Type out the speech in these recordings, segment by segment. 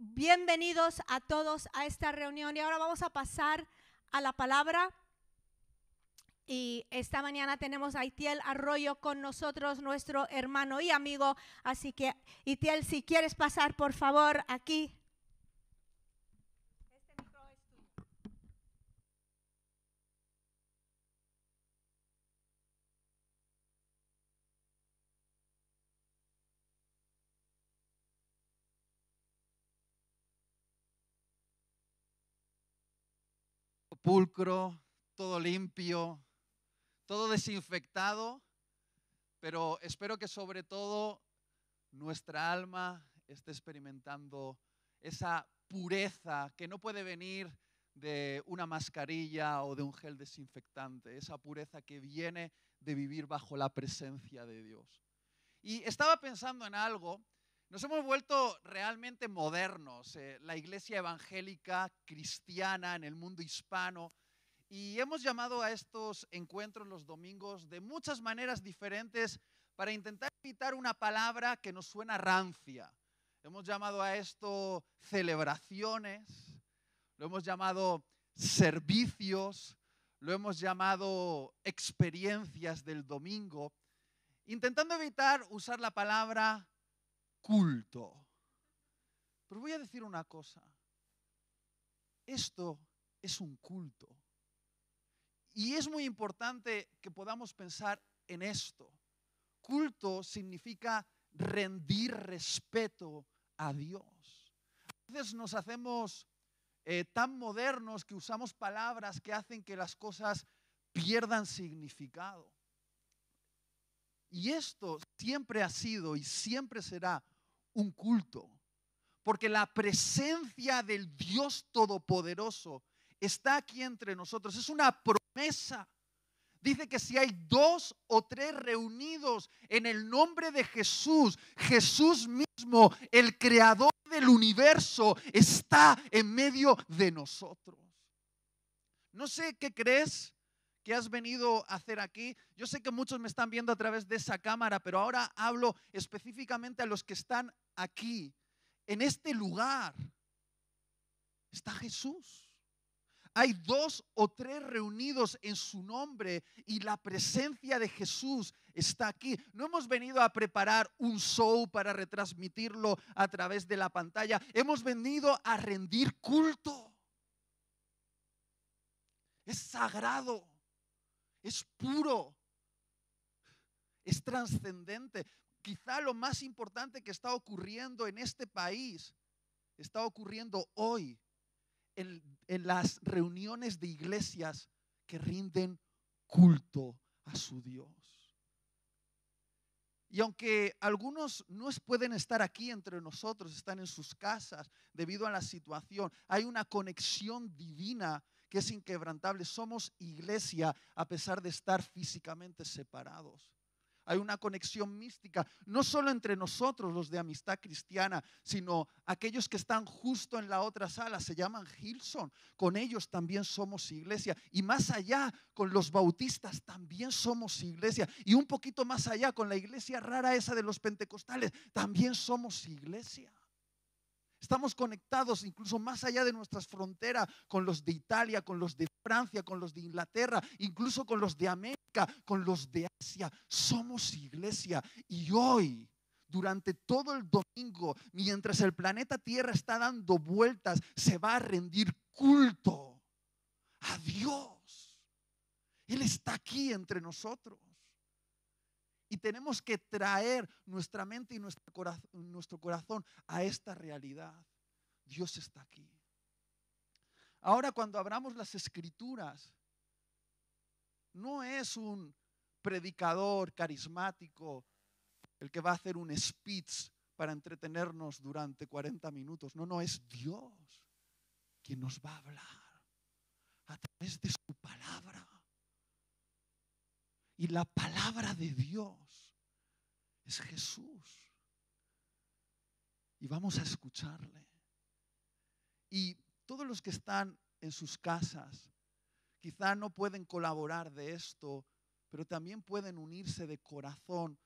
bienvenidos a todos a esta reunión y ahora vamos a pasar a la palabra. Y esta mañana tenemos a Itiel Arroyo con nosotros, nuestro hermano y amigo. Así que, Itiel, si quieres pasar, por favor, aquí. Pulcro, todo limpio, todo desinfectado, pero espero que sobre todo nuestra alma esté experimentando esa pureza que no puede venir de una mascarilla o de un gel desinfectante, esa pureza que viene de vivir bajo la presencia de Dios. Y estaba pensando en algo, nos hemos vuelto realmente modernos, eh, la iglesia evangélica cristiana en el mundo hispano, y hemos llamado a estos encuentros los domingos de muchas maneras diferentes para intentar evitar una palabra que nos suena rancia. Hemos llamado a esto celebraciones, lo hemos llamado servicios, lo hemos llamado experiencias del domingo, intentando evitar usar la palabra culto. Pero voy a decir una cosa, esto es un culto. Y es muy importante que podamos pensar en esto. Culto significa rendir respeto a Dios. A veces nos hacemos eh, tan modernos que usamos palabras que hacen que las cosas pierdan significado. Y esto siempre ha sido y siempre será un culto, porque la presencia del Dios Todopoderoso está aquí entre nosotros. Es una promesa. Dice que si hay dos o tres reunidos en el nombre de Jesús, Jesús mismo, el creador del universo, está en medio de nosotros. No sé qué crees que has venido a hacer aquí. Yo sé que muchos me están viendo a través de esa cámara, pero ahora hablo específicamente a los que están aquí, en este lugar. Está Jesús. Hay dos o tres reunidos en su nombre y la presencia de Jesús está aquí. No hemos venido a preparar un show para retransmitirlo a través de la pantalla. Hemos venido a rendir culto. Es sagrado, es puro, es trascendente. Quizá lo más importante que está ocurriendo en este país está ocurriendo hoy en, las reuniones de iglesias que rinden culto a su Dios. Y aunque algunos no pueden estar aquí entre nosotros, están en sus casas debido a la situación, hay una conexión divina que es inquebrantable. Somos iglesia a pesar de estar físicamente separados hay una conexión mística, no solo entre nosotros, los de amistad cristiana, sino aquellos que están justo en la otra sala, se llaman Gilson, con ellos también somos iglesia. Y más allá, con los bautistas también somos iglesia. Y un poquito más allá, con la iglesia rara esa de los pentecostales, también somos iglesia. Estamos conectados incluso más allá de nuestras fronteras con los de Italia, con los de Francia, con los de Inglaterra, incluso con los de América, con los de Asia. Somos iglesia y hoy durante todo el domingo, mientras el planeta Tierra está dando vueltas, se va a rendir culto a Dios. Él está aquí entre nosotros. Y tenemos que traer nuestra mente y nuestro corazón, a esta realidad. Dios está aquí. Ahora cuando abramos las escrituras, no es un predicador carismático el que va a hacer un speech para entretenernos durante 40 minutos. No, no, es Dios quien nos va a hablar a través de su palabra. Y la palabra de Dios es Jesús. Y vamos a escucharle. Y todos los que están en sus casas, quizá no pueden colaborar de esto, pero también pueden unirse de corazón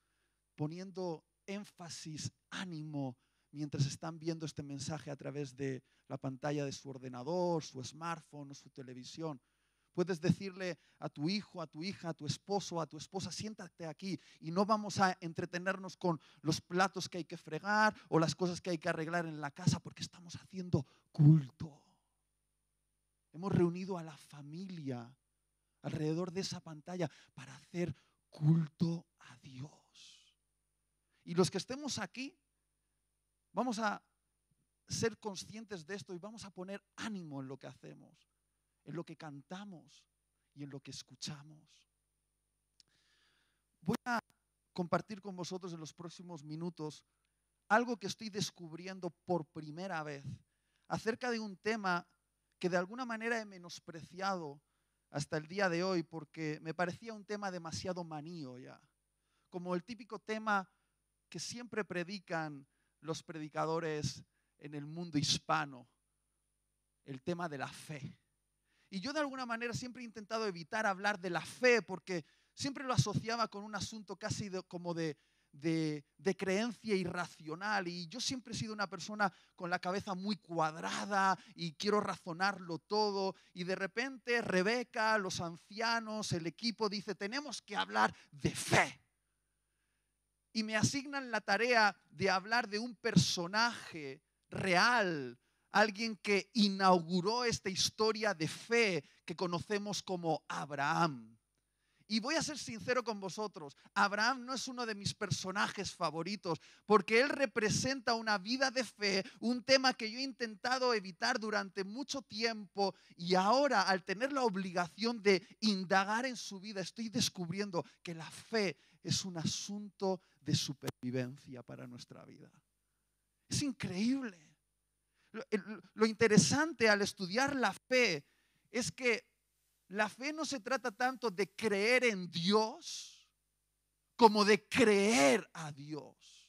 poniendo énfasis, ánimo, mientras están viendo este mensaje a través de la pantalla de su ordenador, su smartphone o su televisión. Puedes decirle a tu hijo, a tu hija, a tu esposo, a tu esposa, siéntate aquí y no vamos a entretenernos con los platos que hay que fregar o las cosas que hay que arreglar en la casa porque estamos haciendo culto. Hemos reunido a la familia alrededor de esa pantalla para hacer culto a Dios. Y los que estemos aquí, vamos a ser conscientes de esto y vamos a poner ánimo en lo que hacemos, en lo que cantamos y en lo que escuchamos. Voy a compartir con vosotros en los próximos minutos algo que estoy descubriendo por primera vez acerca de un tema que de alguna manera he menospreciado hasta el día de hoy porque me parecía un tema demasiado manío ya, como el típico tema que siempre predican los predicadores en el mundo hispano, el tema de la fe. Y yo de alguna manera siempre he intentado evitar hablar de la fe porque siempre lo asociaba con un asunto casi como de de, creencia irracional y yo siempre he sido una persona con la cabeza muy cuadrada y quiero razonarlo todo y de repente Rebeca, los ancianos, el equipo dice, tenemos que hablar de fe. Y me asignan la tarea de hablar de un personaje real, alguien que inauguró esta historia de fe que conocemos como Abraham. Y voy a ser sincero con vosotros, Abraham no es uno de mis personajes favoritos, porque él representa una vida de fe, un tema que yo he intentado evitar durante mucho tiempo y ahora al tener la obligación de indagar en su vida, estoy descubriendo que la fe es un asunto de supervivencia para nuestra vida. Es increíble. Lo, interesante al estudiar la fe es que la fe no se trata tanto de creer en Dios como de creer a Dios.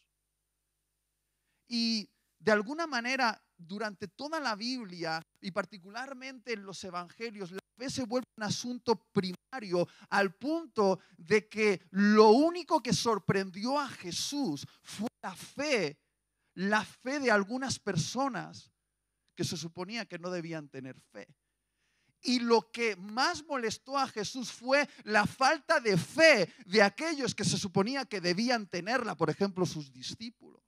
Y de alguna manera, durante toda la Biblia y particularmente en los evangelios, la fe se vuelve un asunto primario al punto de que lo único que sorprendió a Jesús fue la fe, la fe de algunas personas que se suponía que no debían tener fe. Y lo que más molestó a Jesús fue la falta de fe de aquellos que se suponía que debían tenerla, por ejemplo, sus discípulos.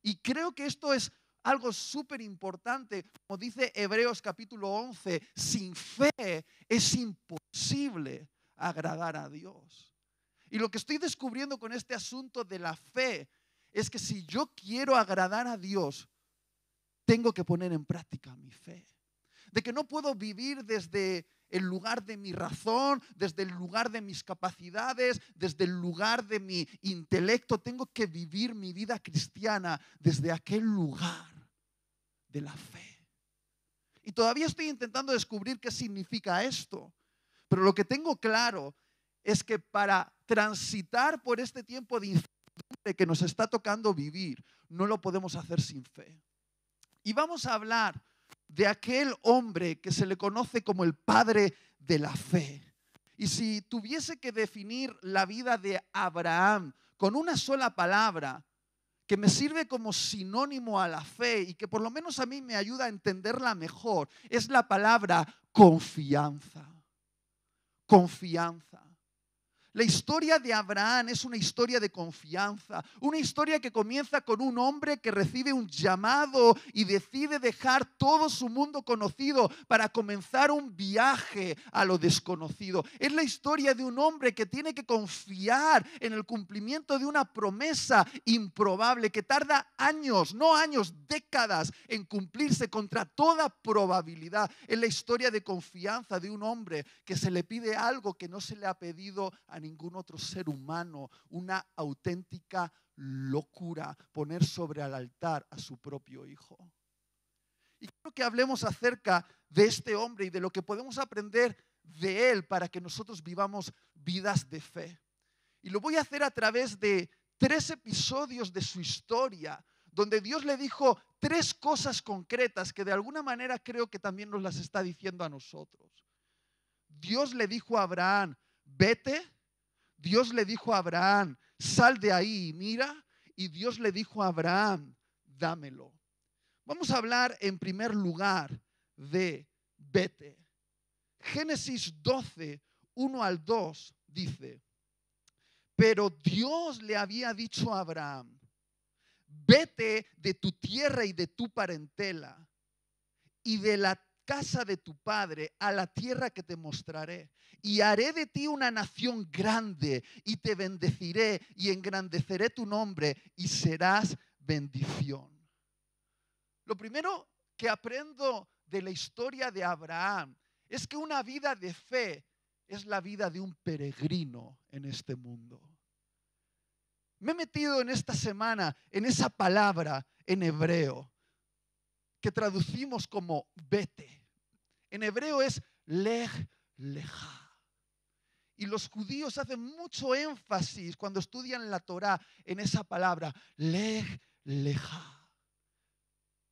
Y creo que esto es algo súper importante, como dice Hebreos capítulo 11, sin fe es imposible agradar a Dios. Y lo que estoy descubriendo con este asunto de la fe es que si yo quiero agradar a Dios, tengo que poner en práctica mi fe de que no puedo vivir desde el lugar de mi razón, desde el lugar de mis capacidades, desde el lugar de mi intelecto. Tengo que vivir mi vida cristiana desde aquel lugar de la fe. Y todavía estoy intentando descubrir qué significa esto. Pero lo que tengo claro es que para transitar por este tiempo de incertidumbre que nos está tocando vivir, no lo podemos hacer sin fe. Y vamos a hablar de aquel hombre que se le conoce como el padre de la fe. Y si tuviese que definir la vida de Abraham con una sola palabra, que me sirve como sinónimo a la fe y que por lo menos a mí me ayuda a entenderla mejor, es la palabra confianza. Confianza. La historia de Abraham es una historia de confianza, una historia que comienza con un hombre que recibe un llamado y decide dejar todo su mundo conocido para comenzar un viaje a lo desconocido. Es la historia de un hombre que tiene que confiar en el cumplimiento de una promesa improbable que tarda años, no años, décadas en cumplirse contra toda probabilidad. Es la historia de confianza de un hombre que se le pide algo que no se le ha pedido a ningún otro ser humano una auténtica locura poner sobre el altar a su propio hijo. Y quiero que hablemos acerca de este hombre y de lo que podemos aprender de él para que nosotros vivamos vidas de fe. Y lo voy a hacer a través de tres episodios de su historia, donde Dios le dijo tres cosas concretas que de alguna manera creo que también nos las está diciendo a nosotros. Dios le dijo a Abraham, vete Dios le dijo a Abraham, sal de ahí y mira. Y Dios le dijo a Abraham, dámelo. Vamos a hablar en primer lugar de vete. Génesis 12, 1 al 2 dice, pero Dios le había dicho a Abraham, vete de tu tierra y de tu parentela y de la casa de tu padre a la tierra que te mostraré. Y haré de ti una nación grande y te bendeciré y engrandeceré tu nombre y serás bendición. Lo primero que aprendo de la historia de Abraham es que una vida de fe es la vida de un peregrino en este mundo. Me he metido en esta semana en esa palabra en hebreo que traducimos como vete. En hebreo es lej leja. Y los judíos hacen mucho énfasis cuando estudian la Torah en esa palabra, lej leja.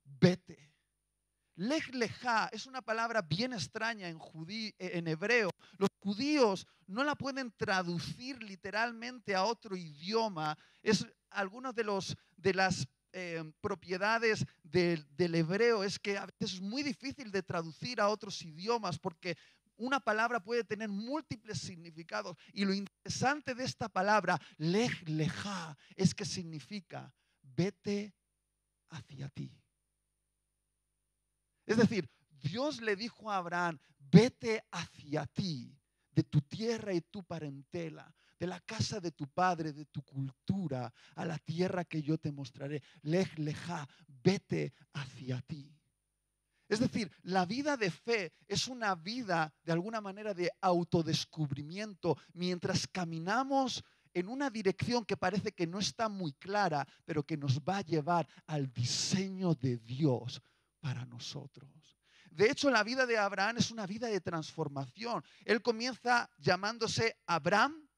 Vete. Lej leja es una palabra bien extraña en, en hebreo. Los judíos no la pueden traducir literalmente a otro idioma. Es algunas de, los, de las eh, propiedades del, del hebreo es que a veces es muy difícil de traducir a otros idiomas porque una palabra puede tener múltiples significados. Y lo interesante de esta palabra, lej leja, es que significa vete hacia ti. Es decir, Dios le dijo a Abraham, vete hacia ti, de tu tierra y tu parentela, de la casa de tu padre, de tu cultura, a la tierra que yo te mostraré. Lej leja, vete hacia ti. Es decir, la vida de fe es una vida de alguna manera de autodescubrimiento mientras caminamos en una dirección que parece que no está muy clara, pero que nos va a llevar al diseño de Dios para nosotros. De hecho, la vida de Abraham es una vida de transformación. Él comienza llamándose Abraham,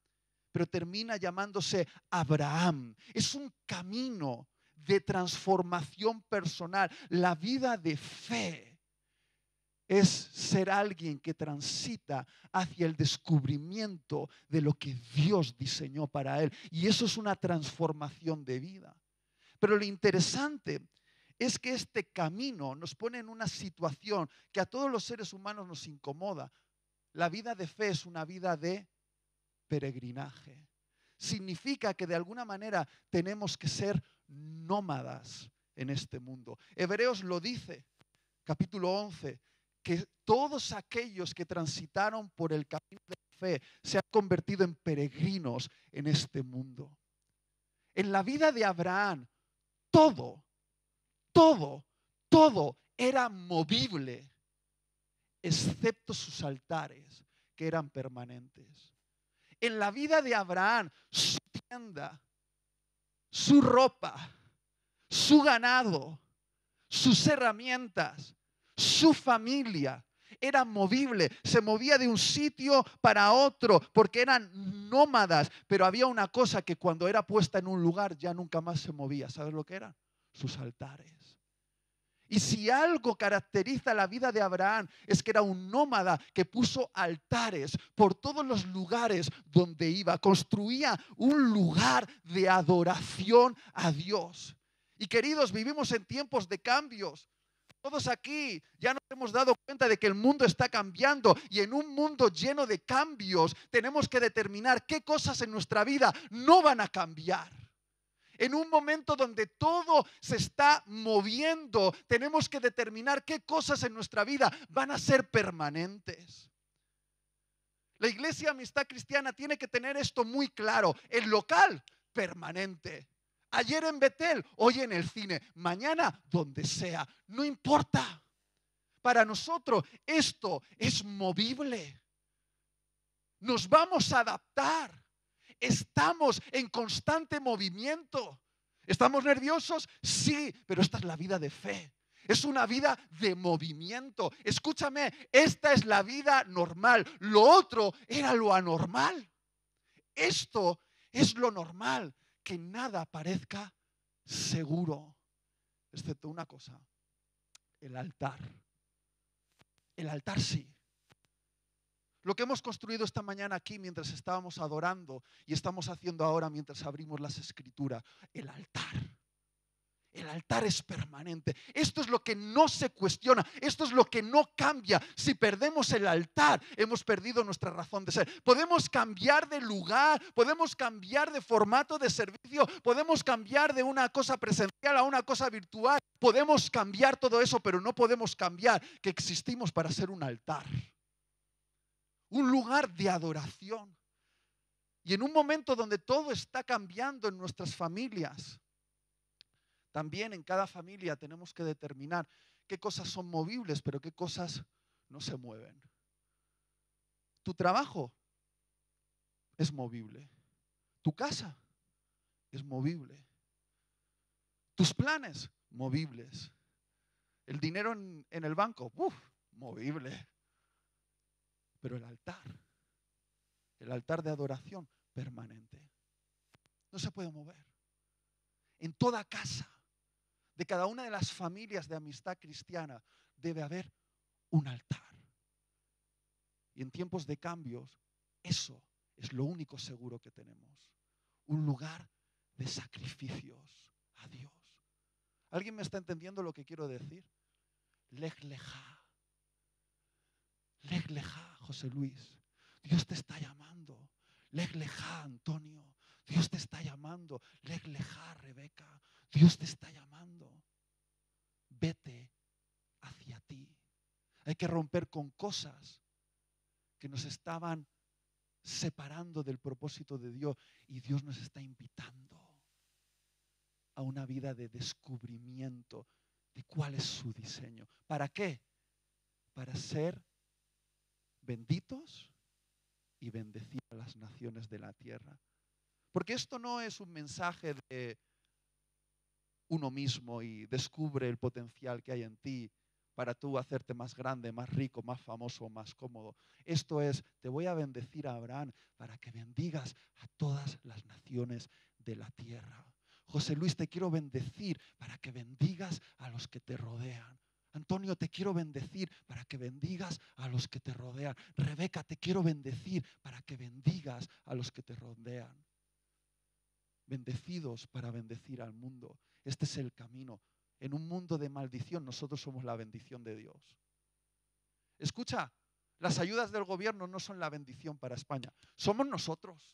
pero termina llamándose Abraham. Es un camino de transformación personal. La vida de fe es ser alguien que transita hacia el descubrimiento de lo que Dios diseñó para él. Y eso es una transformación de vida. Pero lo interesante es que este camino nos pone en una situación que a todos los seres humanos nos incomoda. La vida de fe es una vida de peregrinaje. Significa que de alguna manera tenemos que ser nómadas en este mundo. Hebreos lo dice, capítulo 11, que todos aquellos que transitaron por el camino de fe se han convertido en peregrinos en este mundo. En la vida de Abraham, todo todo, todo era movible, excepto sus altares, que eran permanentes. En la vida de Abraham, su tienda, su ropa, su ganado, sus herramientas, su familia, era movible, se movía de un sitio para otro, porque eran nómadas, pero había una cosa que cuando era puesta en un lugar ya nunca más se movía. ¿Sabes lo que era? Sus altares. Y si algo caracteriza la vida de Abraham es que era un nómada que puso altares por todos los lugares donde iba, construía un lugar de adoración a Dios. Y queridos, vivimos en tiempos de cambios. Todos aquí ya nos hemos dado cuenta de que el mundo está cambiando y en un mundo lleno de cambios tenemos que determinar qué cosas en nuestra vida no van a cambiar. En un momento donde todo se está moviendo, tenemos que determinar qué cosas en nuestra vida van a ser permanentes. La iglesia Amistad Cristiana tiene que tener esto muy claro. El local, permanente. Ayer en Betel, hoy en el cine, mañana donde sea, no importa. Para nosotros esto es movible. Nos vamos a adaptar. Estamos en constante movimiento. ¿Estamos nerviosos? Sí, pero esta es la vida de fe. Es una vida de movimiento. Escúchame, esta es la vida normal. Lo otro era lo anormal. Esto es lo normal, que nada parezca seguro, excepto una cosa, el altar. El altar sí. Lo que hemos construido esta mañana aquí mientras estábamos adorando y estamos haciendo ahora mientras abrimos las escrituras, el altar. El altar es permanente. Esto es lo que no se cuestiona. Esto es lo que no cambia. Si perdemos el altar, hemos perdido nuestra razón de ser. Podemos cambiar de lugar, podemos cambiar de formato de servicio, podemos cambiar de una cosa presencial a una cosa virtual. Podemos cambiar todo eso, pero no podemos cambiar que existimos para ser un altar. Un lugar de adoración. Y en un momento donde todo está cambiando en nuestras familias, también en cada familia tenemos que determinar qué cosas son movibles, pero qué cosas no se mueven. Tu trabajo es movible. Tu casa es movible. Tus planes, movibles. El dinero en, el banco, uff, movible. Pero el altar, el altar de adoración permanente, no se puede mover. En toda casa de cada una de las familias de amistad cristiana debe haber un altar. Y en tiempos de cambios, eso es lo único seguro que tenemos. Un lugar de sacrificios a Dios. ¿Alguien me está entendiendo lo que quiero decir? Lej leja. Lej leja, José Luis. Dios te está llamando. Lej leja, Antonio. Dios te está llamando. Lej leja, Rebeca. Dios te está llamando. Vete hacia ti. Hay que romper con cosas que nos estaban separando del propósito de Dios y Dios nos está invitando a una vida de descubrimiento de cuál es su diseño. ¿Para qué? Para ser benditos y bendecir a las naciones de la tierra. Porque esto no es un mensaje de uno mismo y descubre el potencial que hay en ti para tú hacerte más grande, más rico, más famoso, más cómodo. Esto es, te voy a bendecir a Abraham para que bendigas a todas las naciones de la tierra. José Luis, te quiero bendecir para que bendigas a los que te rodean. Antonio, te quiero bendecir para que bendigas a los que te rodean. Rebeca, te quiero bendecir para que bendigas a los que te rodean. Bendecidos para bendecir al mundo. Este es el camino. En un mundo de maldición, nosotros somos la bendición de Dios. Escucha, las ayudas del gobierno no son la bendición para España, somos nosotros.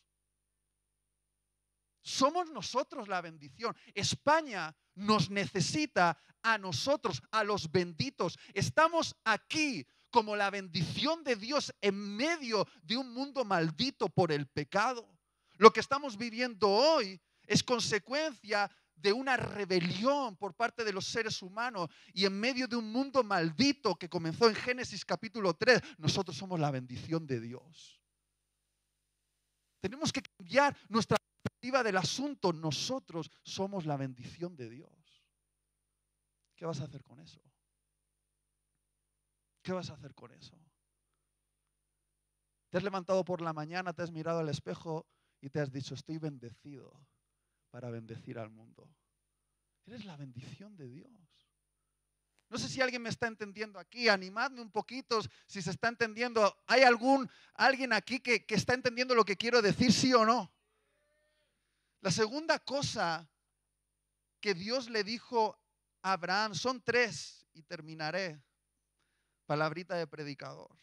Somos nosotros la bendición. España nos necesita a nosotros, a los benditos. Estamos aquí como la bendición de Dios en medio de un mundo maldito por el pecado. Lo que estamos viviendo hoy es consecuencia de una rebelión por parte de los seres humanos y en medio de un mundo maldito que comenzó en Génesis capítulo 3, nosotros somos la bendición de Dios. Tenemos que cambiar nuestra del asunto. Nosotros somos la bendición de Dios. ¿Qué vas a hacer con eso? ¿Qué vas a hacer con eso? Te has levantado por la mañana, te has mirado al espejo y te has dicho, estoy bendecido para bendecir al mundo. Eres la bendición de Dios. No sé si alguien me está entendiendo aquí, animadme un poquito si se está entendiendo. ¿Hay algún alguien aquí que está entendiendo lo que quiero decir, sí o no? La segunda cosa que Dios le dijo a Abraham, son tres y terminaré. Palabrita de predicador.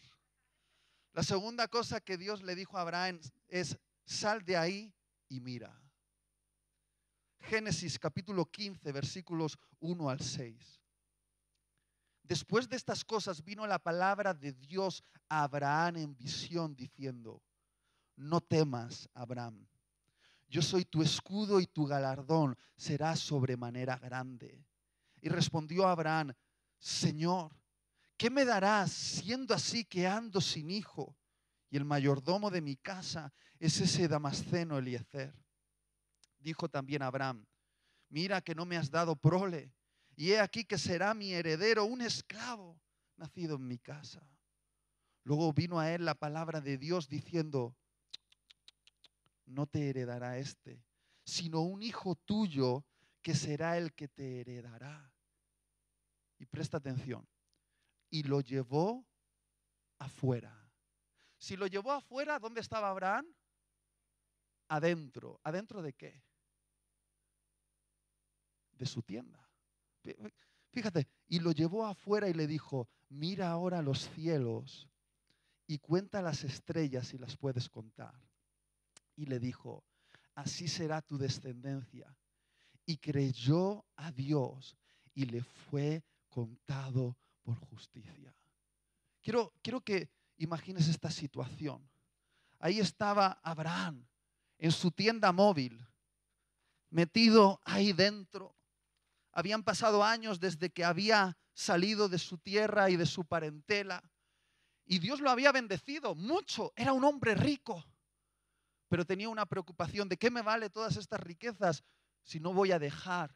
La segunda cosa que Dios le dijo a Abraham es, sal de ahí y mira. Génesis capítulo 15, versículos 1 al 6. Después de estas cosas vino la palabra de Dios a Abraham en visión diciendo, no temas, Abraham, yo soy tu escudo y tu galardón será sobremanera grande. Y respondió Abraham, Señor, ¿qué me darás siendo así que ando sin hijo? Y el mayordomo de mi casa es ese Damasceno Eliezer dijo también Abraham, mira que no me has dado prole, y he aquí que será mi heredero un esclavo nacido en mi casa. Luego vino a él la palabra de Dios diciendo, no te heredará este, sino un hijo tuyo que será el que te heredará. Y presta atención, y lo llevó afuera. Si lo llevó afuera, ¿dónde estaba Abraham? Adentro. ¿Adentro de qué? de su tienda. Fíjate, y lo llevó afuera y le dijo, mira ahora los cielos y cuenta las estrellas si las puedes contar. Y le dijo, así será tu descendencia. Y creyó a Dios y le fue contado por justicia. Quiero, quiero que imagines esta situación. Ahí estaba Abraham en su tienda móvil, metido ahí dentro. Habían pasado años desde que había salido de su tierra y de su parentela. Y Dios lo había bendecido mucho. Era un hombre rico. Pero tenía una preocupación de qué me vale todas estas riquezas si no voy a dejar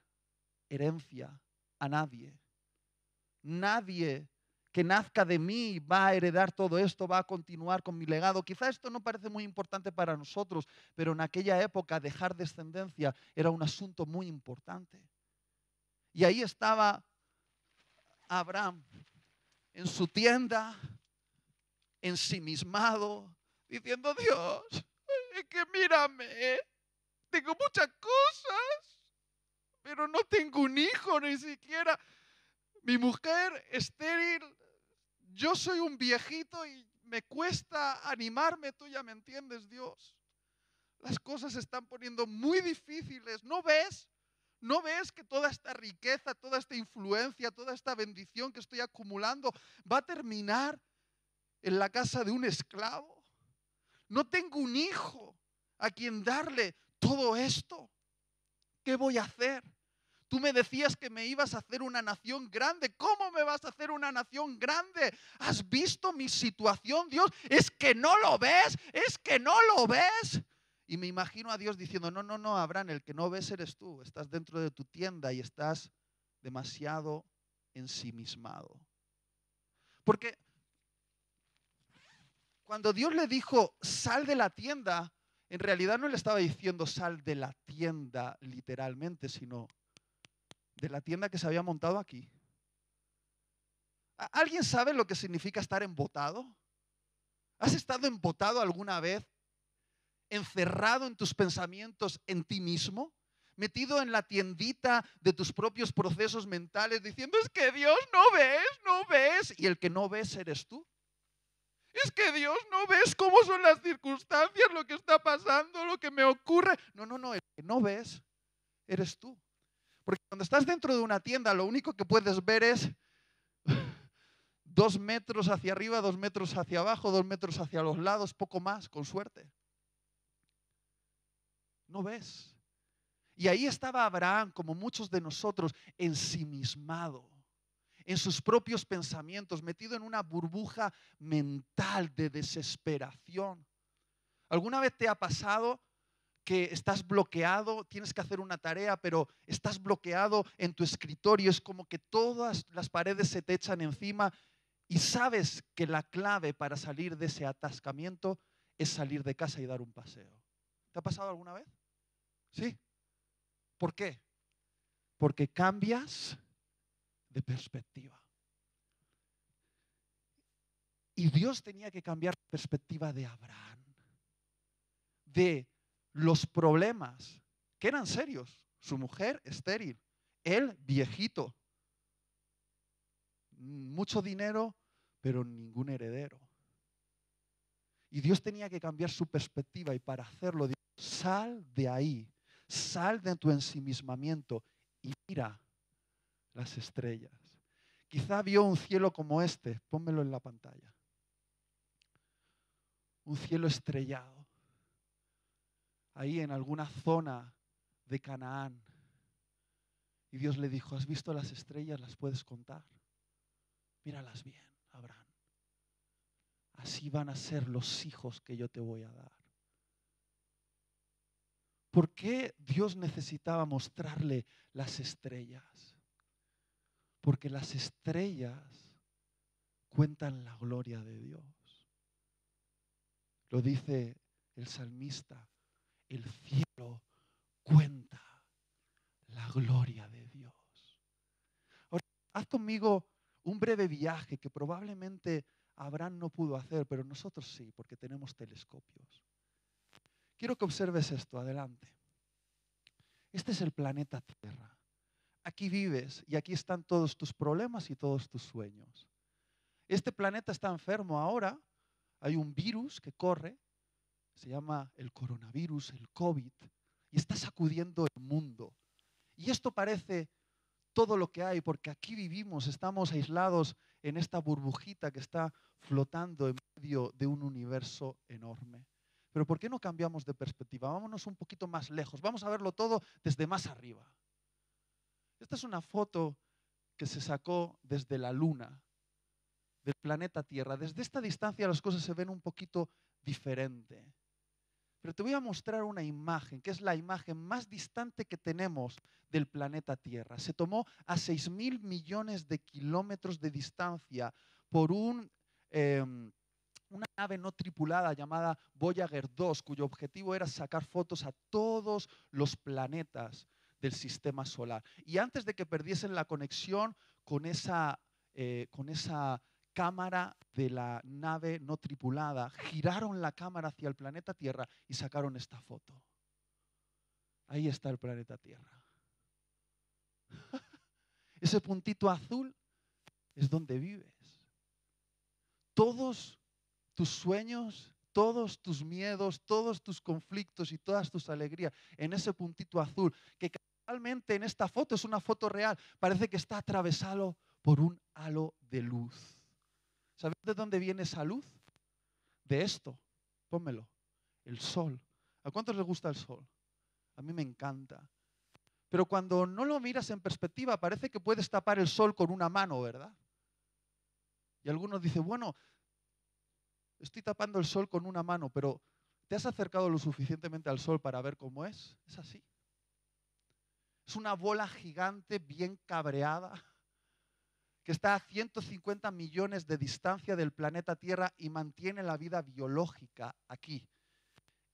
herencia a nadie. Nadie que nazca de mí va a heredar todo esto, va a continuar con mi legado. Quizá esto no parece muy importante para nosotros, pero en aquella época dejar descendencia era un asunto muy importante. Y ahí estaba Abraham en su tienda, ensimismado, diciendo, Dios, que mírame, tengo muchas cosas, pero no tengo un hijo ni siquiera. Mi mujer estéril, yo soy un viejito y me cuesta animarme, tú ya me entiendes, Dios. Las cosas se están poniendo muy difíciles, ¿no ves? ¿No ves que toda esta riqueza, toda esta influencia, toda esta bendición que estoy acumulando va a terminar en la casa de un esclavo? No tengo un hijo a quien darle todo esto. ¿Qué voy a hacer? Tú me decías que me ibas a hacer una nación grande. ¿Cómo me vas a hacer una nación grande? ¿Has visto mi situación, Dios? Es que no lo ves, es que no lo ves. Y me imagino a Dios diciendo, no, no, no, Abraham, el que no ves eres tú, estás dentro de tu tienda y estás demasiado ensimismado. Porque cuando Dios le dijo, sal de la tienda, en realidad no le estaba diciendo sal de la tienda literalmente, sino de la tienda que se había montado aquí. ¿Alguien sabe lo que significa estar embotado? ¿Has estado embotado alguna vez encerrado en tus pensamientos en ti mismo, metido en la tiendita de tus propios procesos mentales, diciendo, es que Dios no ves, no ves, y el que no ves eres tú. Es que Dios no ves cómo son las circunstancias, lo que está pasando, lo que me ocurre. No, no, no, el que no ves eres tú. Porque cuando estás dentro de una tienda, lo único que puedes ver es dos metros hacia arriba, dos metros hacia abajo, dos metros hacia los lados, poco más, con suerte no ves. Y ahí estaba Abraham, como muchos de nosotros, ensimismado, en sus propios pensamientos, metido en una burbuja mental de desesperación. ¿Alguna vez te ha pasado que estás bloqueado, tienes que hacer una tarea, pero estás bloqueado en tu escritorio, es como que todas las paredes se te echan encima y sabes que la clave para salir de ese atascamiento es salir de casa y dar un paseo? ¿Te ha pasado alguna vez? ¿Sí? ¿Por qué? Porque cambias de perspectiva. Y Dios tenía que cambiar la perspectiva de Abraham, de los problemas que eran serios. Su mujer estéril, él viejito, mucho dinero, pero ningún heredero. Y Dios tenía que cambiar su perspectiva y para hacerlo, sal de ahí Sal de tu ensimismamiento y mira las estrellas. Quizá vio un cielo como este, pónmelo en la pantalla. Un cielo estrellado. Ahí en alguna zona de Canaán. Y Dios le dijo, ¿has visto las estrellas? ¿Las puedes contar? Míralas bien, Abraham. Así van a ser los hijos que yo te voy a dar. ¿Por qué Dios necesitaba mostrarle las estrellas? Porque las estrellas cuentan la gloria de Dios. Lo dice el salmista, el cielo cuenta la gloria de Dios. Ahora, haz conmigo un breve viaje que probablemente Abraham no pudo hacer, pero nosotros sí, porque tenemos telescopios. Quiero que observes esto, adelante. Este es el planeta Tierra. Aquí vives y aquí están todos tus problemas y todos tus sueños. Este planeta está enfermo ahora, hay un virus que corre, se llama el coronavirus, el COVID, y está sacudiendo el mundo. Y esto parece todo lo que hay, porque aquí vivimos, estamos aislados en esta burbujita que está flotando en medio de un universo enorme. Pero ¿por qué no cambiamos de perspectiva? Vámonos un poquito más lejos, vamos a verlo todo desde más arriba. Esta es una foto que se sacó desde la Luna, del planeta Tierra. Desde esta distancia las cosas se ven un poquito diferente. Pero te voy a mostrar una imagen, que es la imagen más distante que tenemos del planeta Tierra. Se tomó a 6 mil millones de kilómetros de distancia por un, em, una nave no tripulada llamada Voyager 2, cuyo objetivo era sacar fotos a todos los planetas del sistema solar. Y antes de que perdiesen la conexión con esa, eh, con esa cámara de la nave no tripulada, giraron la cámara hacia el planeta Tierra y sacaron esta foto. Ahí está el planeta Tierra. Ese puntito azul es donde vives. Todos tus sueños, todos tus miedos, todos tus conflictos y todas tus alegrías en ese puntito azul, que casualmente en esta foto es una foto real, parece que está atravesado por un halo de luz. ¿Sabes de dónde viene esa luz? De esto. Pónmelo. El sol. ¿A cuántos les gusta el sol? A mí me encanta. Pero cuando no lo miras en perspectiva, parece que puedes tapar el sol con una mano, ¿verdad? Y algunos dicen, bueno, estoy tapando el sol con una mano, pero ¿te has acercado lo suficientemente al sol para ver cómo es? Es así. Es una bola gigante bien cabreada que está a 150 millones de distancia del planeta Tierra y mantiene la vida biológica aquí.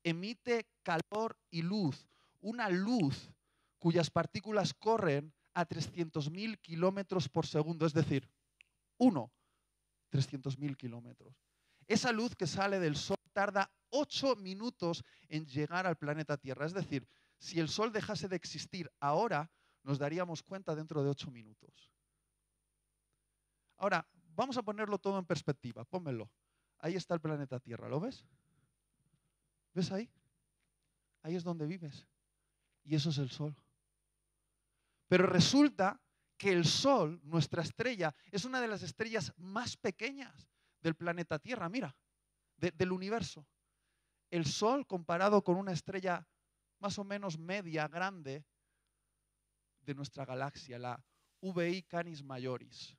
Emite calor y luz, una luz cuyas partículas corren a 300.000 kilómetros por segundo, es decir, uno, 300.000 kilómetros. Esa luz que sale del Sol tarda 8 minutos en llegar al planeta Tierra. Es decir, si el Sol dejase de existir ahora, nos daríamos cuenta dentro de 8 minutos. Ahora, vamos a ponerlo todo en perspectiva. Pónmelo. Ahí está el planeta Tierra, ¿lo ves? ¿Ves ahí? Ahí es donde vives. Y eso es el Sol. Pero resulta que el Sol, nuestra estrella, es una de las estrellas más pequeñas del planeta Tierra, mira, del universo. El Sol comparado con una estrella más o menos media, grande, de nuestra galaxia, la VI Canis Majoris.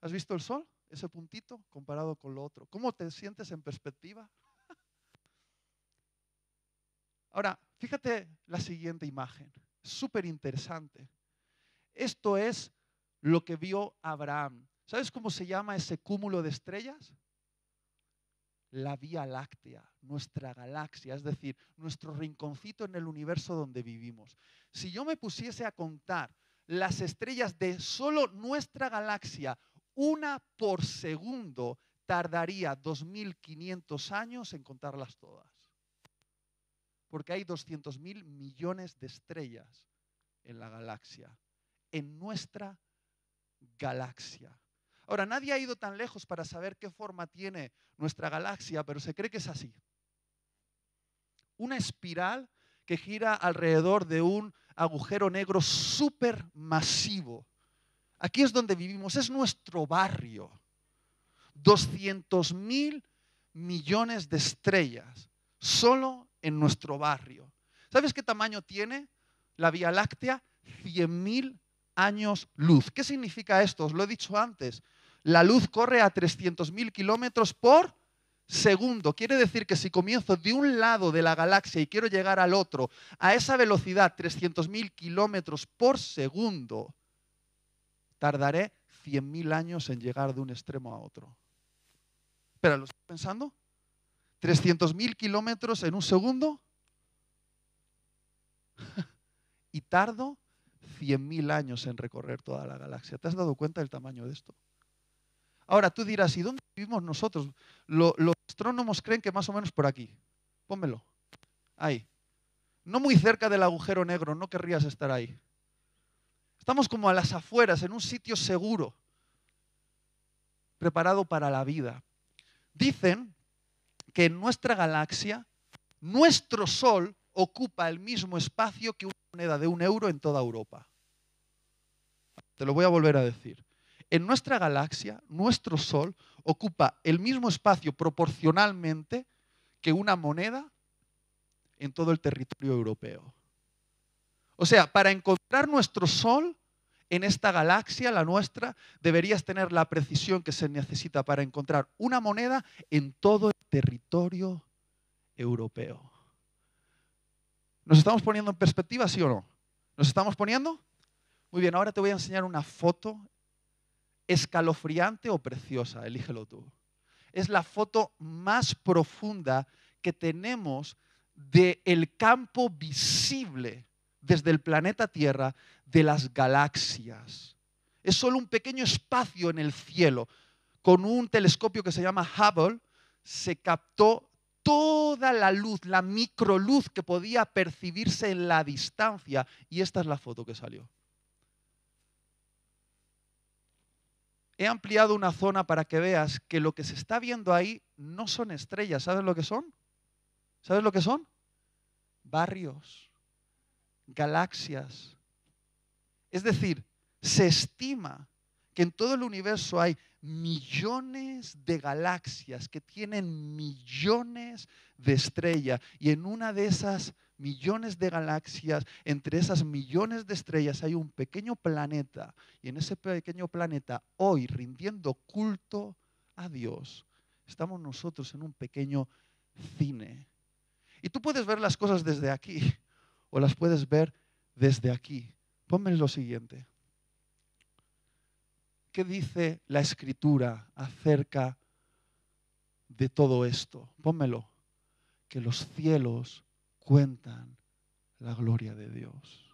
¿Has visto el sol? Ese puntito comparado con lo otro. ¿Cómo te sientes en perspectiva? Ahora, fíjate la siguiente imagen. Súper interesante. Esto es lo que vio Abraham. ¿Sabes cómo se llama ese cúmulo de estrellas? La Vía Láctea, nuestra galaxia, es decir, nuestro rinconcito en el universo donde vivimos. Si yo me pusiese a contar las estrellas de solo nuestra galaxia una por segundo, tardaría 2.500 años en contarlas todas. Porque hay 200.000 millones de estrellas en la galaxia, en nuestra galaxia. Ahora, nadie ha ido tan lejos para saber qué forma tiene nuestra galaxia, pero se cree que es así. Una espiral que gira alrededor de un agujero negro supermasivo Aquí es donde vivimos, es nuestro barrio. 200 mil millones de estrellas solo en nuestro barrio. ¿Sabes qué tamaño tiene la Vía Láctea? 100 mil años luz. ¿Qué significa esto? Os lo he dicho antes. La luz corre a 300 mil kilómetros por segundo. Quiere decir que si comienzo de un lado de la galaxia y quiero llegar al otro a esa velocidad, 300 mil kilómetros por segundo, tardaré 100.000 años en llegar de un extremo a otro. Pero, ¿lo estoy pensando? ¿300.000 kilómetros en un segundo? y tardo 100.000 años en recorrer toda la galaxia. ¿Te has dado cuenta del tamaño de esto? Ahora tú dirás, ¿y dónde vivimos nosotros? los astrónomos creen que más o menos por aquí. Pónmelo. Ahí. No muy cerca del agujero negro, no querrías estar ahí. Estamos como a las afueras, en un sitio seguro, preparado para la vida. Dicen que en nuestra galaxia, nuestro Sol ocupa el mismo espacio que una moneda de un euro en toda Europa. Te lo voy a volver a decir. En nuestra galaxia, nuestro Sol ocupa el mismo espacio proporcionalmente que una moneda en todo el territorio europeo. O sea, para encontrar nuestro Sol en esta galaxia, la nuestra, deberías tener la precisión que se necesita para encontrar una moneda en todo el territorio europeo. ¿Nos estamos poniendo en perspectiva, sí o no? ¿Nos estamos poniendo? Muy bien, ahora te voy a enseñar una foto escalofriante o preciosa, elígelo tú. Es la foto más profunda que tenemos del el campo visible desde el planeta Tierra de las galaxias. Es solo un pequeño espacio en el cielo. Con un telescopio que se llama Hubble se captó toda la luz, la microluz que podía percibirse en la distancia. Y esta es la foto que salió. He ampliado una zona para que veas que lo que se está viendo ahí no son estrellas. ¿Sabes lo que son? ¿Sabes lo que son? Barrios, galaxias. Es decir, se estima que en todo el universo hay millones de galaxias que tienen millones de estrellas y en una de esas millones de galaxias, entre esas millones de estrellas hay un pequeño planeta y en ese pequeño planeta hoy rindiendo culto a Dios, estamos nosotros en un pequeño cine. Y tú puedes ver las cosas desde aquí o las puedes ver desde aquí. Ponme lo siguiente. ¿Qué dice la escritura acerca de todo esto? Pónmelo. Que los cielos cuentan la gloria de Dios.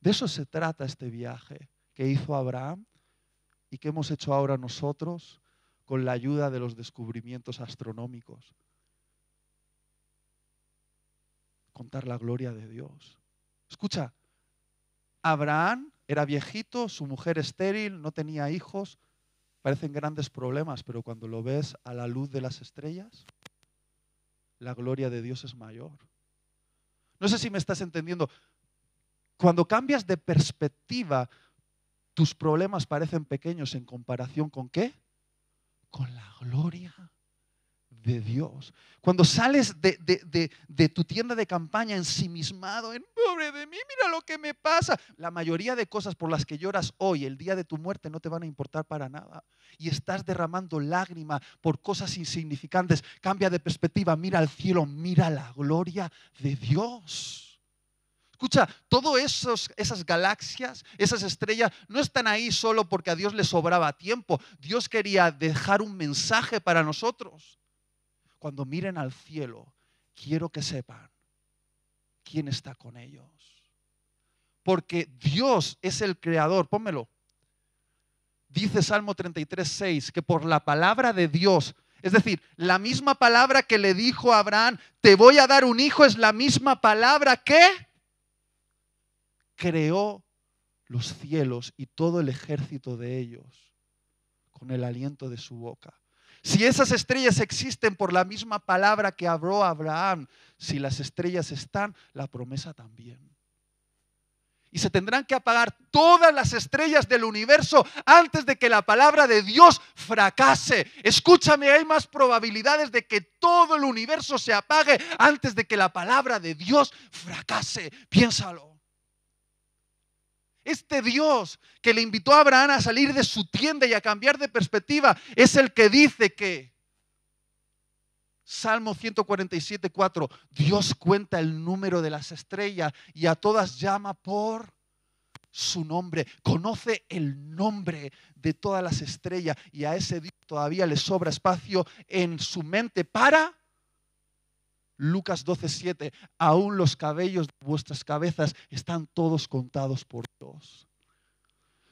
De eso se trata este viaje que hizo Abraham y que hemos hecho ahora nosotros con la ayuda de los descubrimientos astronómicos. Contar la gloria de Dios. Escucha, Abraham era viejito, su mujer estéril, no tenía hijos, parecen grandes problemas, pero cuando lo ves a la luz de las estrellas, la gloria de Dios es mayor. No sé si me estás entendiendo. Cuando cambias de perspectiva, tus problemas parecen pequeños en comparación con qué? Con la gloria de Dios. Cuando sales de, tu tienda de campaña ensimismado, en pobre de mí, mira lo que me pasa. La mayoría de cosas por las que lloras hoy, el día de tu muerte, no te van a importar para nada. Y estás derramando lágrima por cosas insignificantes. Cambia de perspectiva, mira al cielo, mira la gloria de Dios. Escucha, todas esas galaxias, esas estrellas, no están ahí solo porque a Dios le sobraba tiempo. Dios quería dejar un mensaje para nosotros cuando miren al cielo, quiero que sepan quién está con ellos. Porque Dios es el creador, pónmelo. Dice Salmo 33, 6, que por la palabra de Dios, es decir, la misma palabra que le dijo a Abraham, te voy a dar un hijo, es la misma palabra que creó los cielos y todo el ejército de ellos con el aliento de su boca. Si esas estrellas existen por la misma palabra que habló Abraham, si las estrellas están, la promesa también. Y se tendrán que apagar todas las estrellas del universo antes de que la palabra de Dios fracase. Escúchame, hay más probabilidades de que todo el universo se apague antes de que la palabra de Dios fracase. Piénsalo. Este Dios que le invitó a Abraham a salir de su tienda y a cambiar de perspectiva es el que dice que Salmo 147, 4, Dios cuenta el número de las estrellas y a todas llama por su nombre, conoce el nombre de todas las estrellas y a ese Dios todavía le sobra espacio en su mente para Lucas 12:7, aún los cabellos de vuestras cabezas están todos contados por Dios.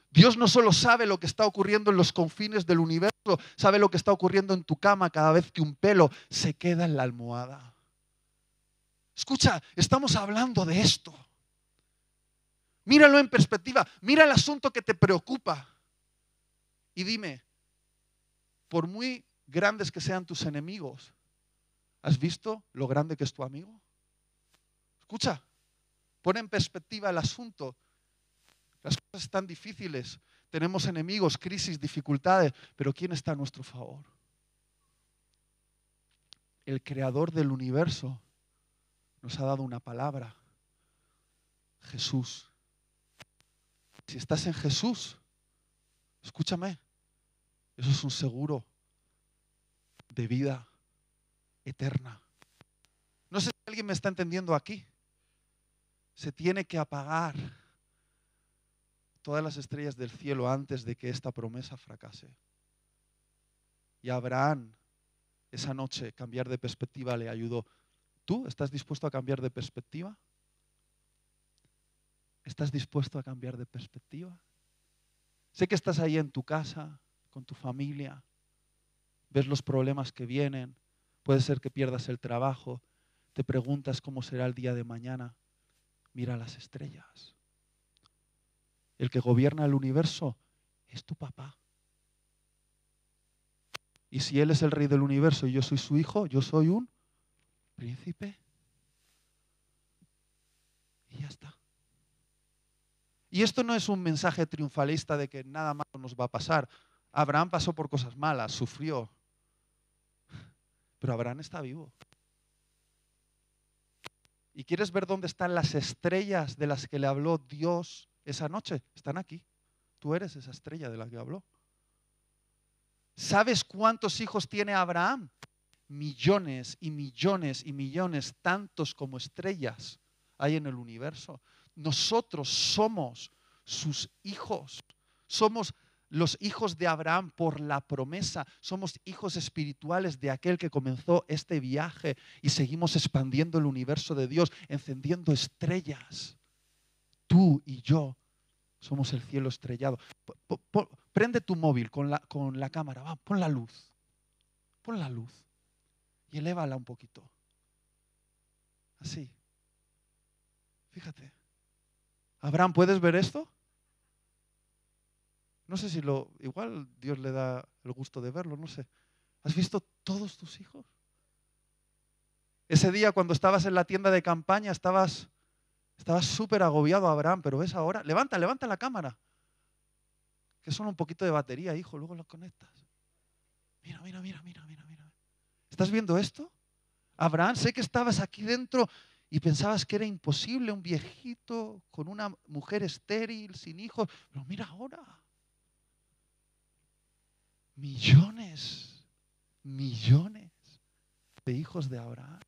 Dios no solo sabe lo que está ocurriendo en los confines del universo, sabe lo que está ocurriendo en tu cama cada vez que un pelo se queda en la almohada. Escucha, estamos hablando de esto. Míralo en perspectiva. Mira el asunto que te preocupa. Y dime, por muy grandes que sean tus enemigos, ¿has visto lo grande que es tu amigo? Escucha, pon en perspectiva el asunto. Las cosas están difíciles, tenemos enemigos, crisis, dificultades, pero ¿quién está a nuestro favor? El creador del universo nos ha dado una palabra, Jesús. Si estás en Jesús, escúchame, eso es un seguro de vida eterna. No sé si alguien me está entendiendo aquí. Se tiene que apagar todas las estrellas del cielo antes de que esta promesa fracase. Y Abraham esa noche cambiar de perspectiva le ayudó. ¿Tú estás dispuesto a cambiar de perspectiva? ¿Estás dispuesto a cambiar de perspectiva? Sé que estás ahí en tu casa, con tu familia, ves los problemas que vienen, puede ser que pierdas el trabajo, te preguntas cómo será el día de mañana. Mira las estrellas. El que gobierna el universo es tu papá. Y si Él es el rey del universo y yo soy su hijo, yo soy un príncipe. Y ya está. Y esto no es un mensaje triunfalista de que nada malo nos va a pasar. Abraham pasó por cosas malas, sufrió. Pero Abraham está vivo. ¿Y quieres ver dónde están las estrellas de las que le habló Dios esa noche? Están aquí. Tú eres esa estrella de la que habló. ¿Sabes cuántos hijos tiene Abraham? Millones y millones y millones, tantos como estrellas hay en el universo. Nosotros somos sus hijos. Somos los hijos de Abraham por la promesa. Somos hijos espirituales de aquel que comenzó este viaje y seguimos expandiendo el universo de Dios, encendiendo estrellas. Tú y yo somos el cielo estrellado. Prende tu móvil con la, con la cámara, va, pon la luz. Pon la luz y elévala un poquito. Así. Fíjate. Abraham, ¿puedes ver esto? No sé si lo, igual Dios le da el gusto de verlo, no sé. ¿Has visto todos tus hijos? Ese día cuando estabas en la tienda de campaña estabas Estabas súper agobiado, Abraham, pero ves ahora. Levanta, levanta la cámara. Que solo un poquito de batería, hijo, luego lo conectas. Mira, mira, mira, mira, mira, mira. ¿Estás viendo esto? Abraham, sé que estabas aquí dentro y pensabas que era imposible un viejito con una mujer estéril, sin hijos. Pero mira ahora. Millones, millones de hijos de Abraham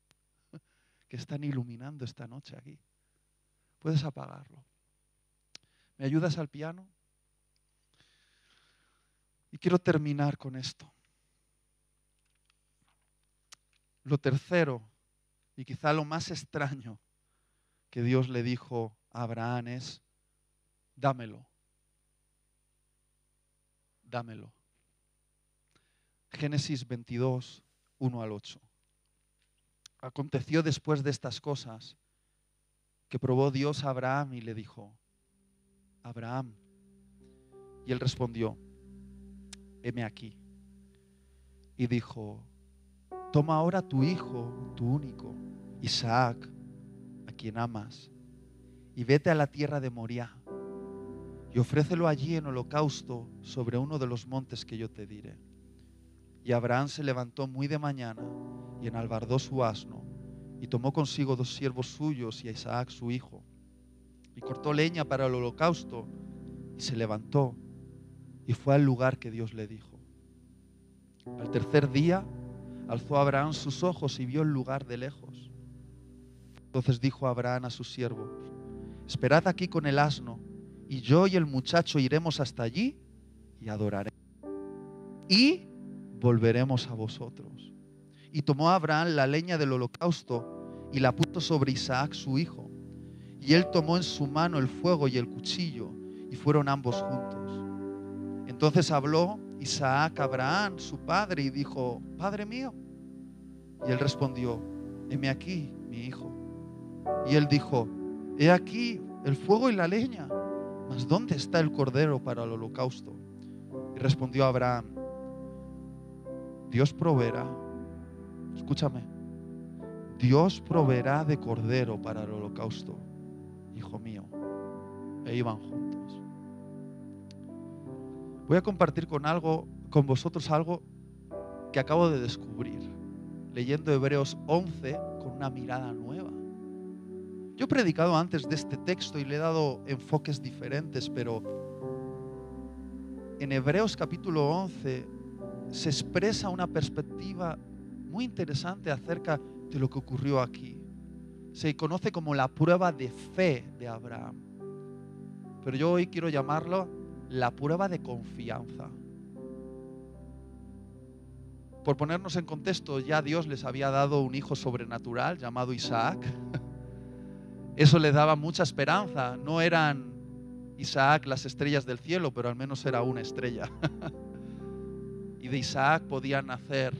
que están iluminando esta noche aquí. Puedes apagarlo. ¿Me ayudas al piano? Y quiero terminar con esto. Lo tercero, y quizá lo más extraño que Dios le dijo a Abraham es, dámelo, dámelo. Génesis 22, 1 al 8. Aconteció después de estas cosas que probó Dios a Abraham y le dijo, Abraham. Y él respondió, heme aquí. Y dijo, toma ahora tu hijo, tu único, Isaac, a quien amas, y vete a la tierra de Moriah, y ofrécelo allí en holocausto sobre uno de los montes que yo te diré. Y Abraham se levantó muy de mañana y enalbardó su asno y tomó consigo dos siervos suyos y a Isaac su hijo, y cortó leña para el holocausto, y se levantó y fue al lugar que Dios le dijo. Al tercer día alzó Abraham sus ojos y vio el lugar de lejos. Entonces dijo Abraham a sus siervos, esperad aquí con el asno, y yo y el muchacho iremos hasta allí y adoraré. Y volveremos a vosotros. Y tomó Abraham la leña del holocausto y la puso sobre Isaac su hijo. Y él tomó en su mano el fuego y el cuchillo y fueron ambos juntos. Entonces habló Isaac a Abraham, su padre, y dijo, Padre mío. Y él respondió, heme aquí, mi hijo. Y él dijo, he aquí el fuego y la leña, mas ¿dónde está el cordero para el holocausto? Y respondió Abraham, Dios proveerá, escúchame, Dios proveerá de cordero para el holocausto, hijo mío. E iban juntos. Voy a compartir con algo, con vosotros algo que acabo de descubrir, leyendo Hebreos 11 con una mirada nueva. Yo he predicado antes de este texto y le he dado enfoques diferentes, pero en Hebreos capítulo 11 se expresa una perspectiva muy interesante acerca de lo que ocurrió aquí. Se conoce como la prueba de fe de Abraham. Pero yo hoy quiero llamarlo la prueba de confianza. Por ponernos en contexto, ya Dios les había dado un hijo sobrenatural llamado Isaac. Eso le daba mucha esperanza. No eran Isaac las estrellas del cielo, pero al menos era una estrella. y de Isaac podía nacer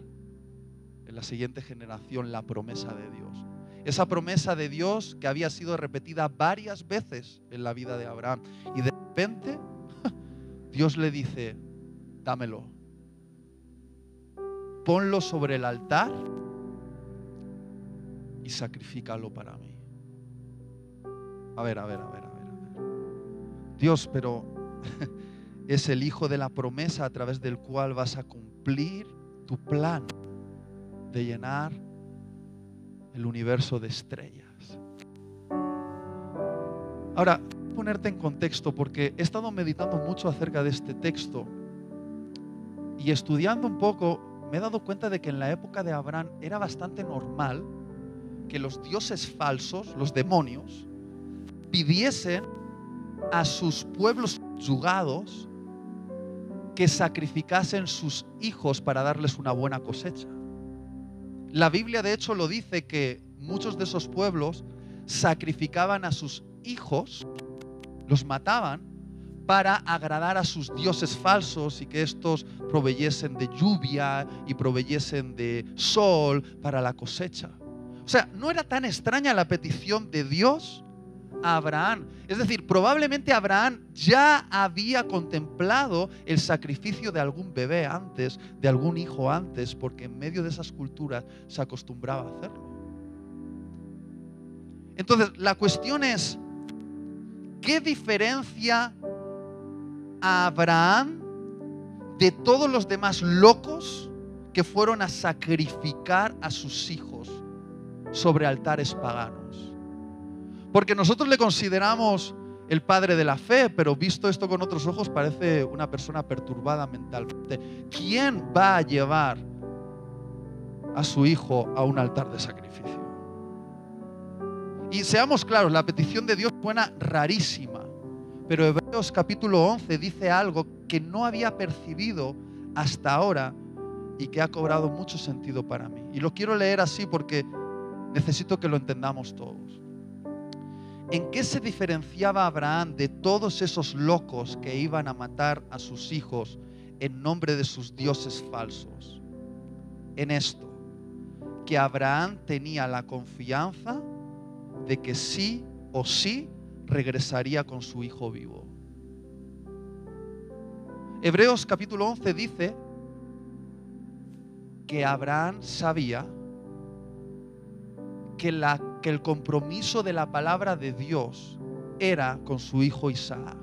en la siguiente generación la promesa de Dios. Esa promesa de Dios que había sido repetida varias veces en la vida de Abraham. Y de repente Dios le dice, dámelo. Ponlo sobre el altar y sacrifícalo para mí. A ver, a ver, a ver, a ver. A ver. Dios, pero es el hijo de la promesa a través del cual vas a cumplir tu plan de llenar el universo de estrellas. Ahora, ponerte en contexto porque he estado meditando mucho acerca de este texto y estudiando un poco me he dado cuenta de que en la época de Abraham era bastante normal que los dioses falsos, los demonios, pidiesen a sus pueblos yugados que sacrificasen sus hijos para darles una buena cosecha. La Biblia de hecho lo dice que muchos de esos pueblos sacrificaban a sus hijos, los mataban para agradar a sus dioses falsos y que estos proveyesen de lluvia y proveyesen de sol para la cosecha. O sea, no era tan extraña la petición de Dios Abraham. Es decir, probablemente Abraham ya había contemplado el sacrificio de algún bebé antes, de algún hijo antes, porque en medio de esas culturas se acostumbraba a hacerlo. Entonces, la cuestión es, ¿qué diferencia a Abraham de todos los demás locos que fueron a sacrificar a sus hijos sobre altares paganos? Porque nosotros le consideramos el padre de la fe, pero visto esto con otros ojos parece una persona perturbada mentalmente. ¿Quién va a llevar a su hijo a un altar de sacrificio? Y seamos claros, la petición de Dios suena rarísima, pero Hebreos capítulo 11 dice algo que no había percibido hasta ahora y que ha cobrado mucho sentido para mí. Y lo quiero leer así porque necesito que lo entendamos todos. ¿En qué se diferenciaba Abraham de todos esos locos que iban a matar a sus hijos en nombre de sus dioses falsos? En esto, que Abraham tenía la confianza de que sí o sí regresaría con su hijo vivo. Hebreos capítulo 11 dice que Abraham sabía que, el compromiso de la palabra de Dios era con su hijo Isaac.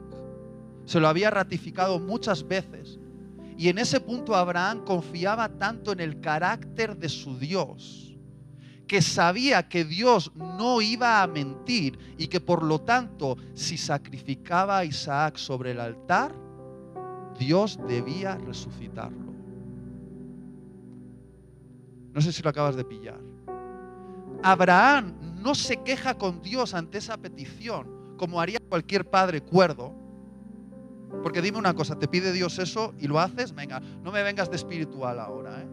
Se lo había ratificado muchas veces. Y en ese punto Abraham confiaba tanto en el carácter de su Dios, que sabía que Dios no iba a mentir y que por lo tanto si sacrificaba a Isaac sobre el altar, Dios debía resucitarlo. No sé si lo acabas de pillar. Abraham no se queja con Dios ante esa petición, como haría cualquier padre cuerdo. Porque dime una cosa, te pide Dios eso y lo haces, venga, no me vengas de espiritual ahora. ¿eh?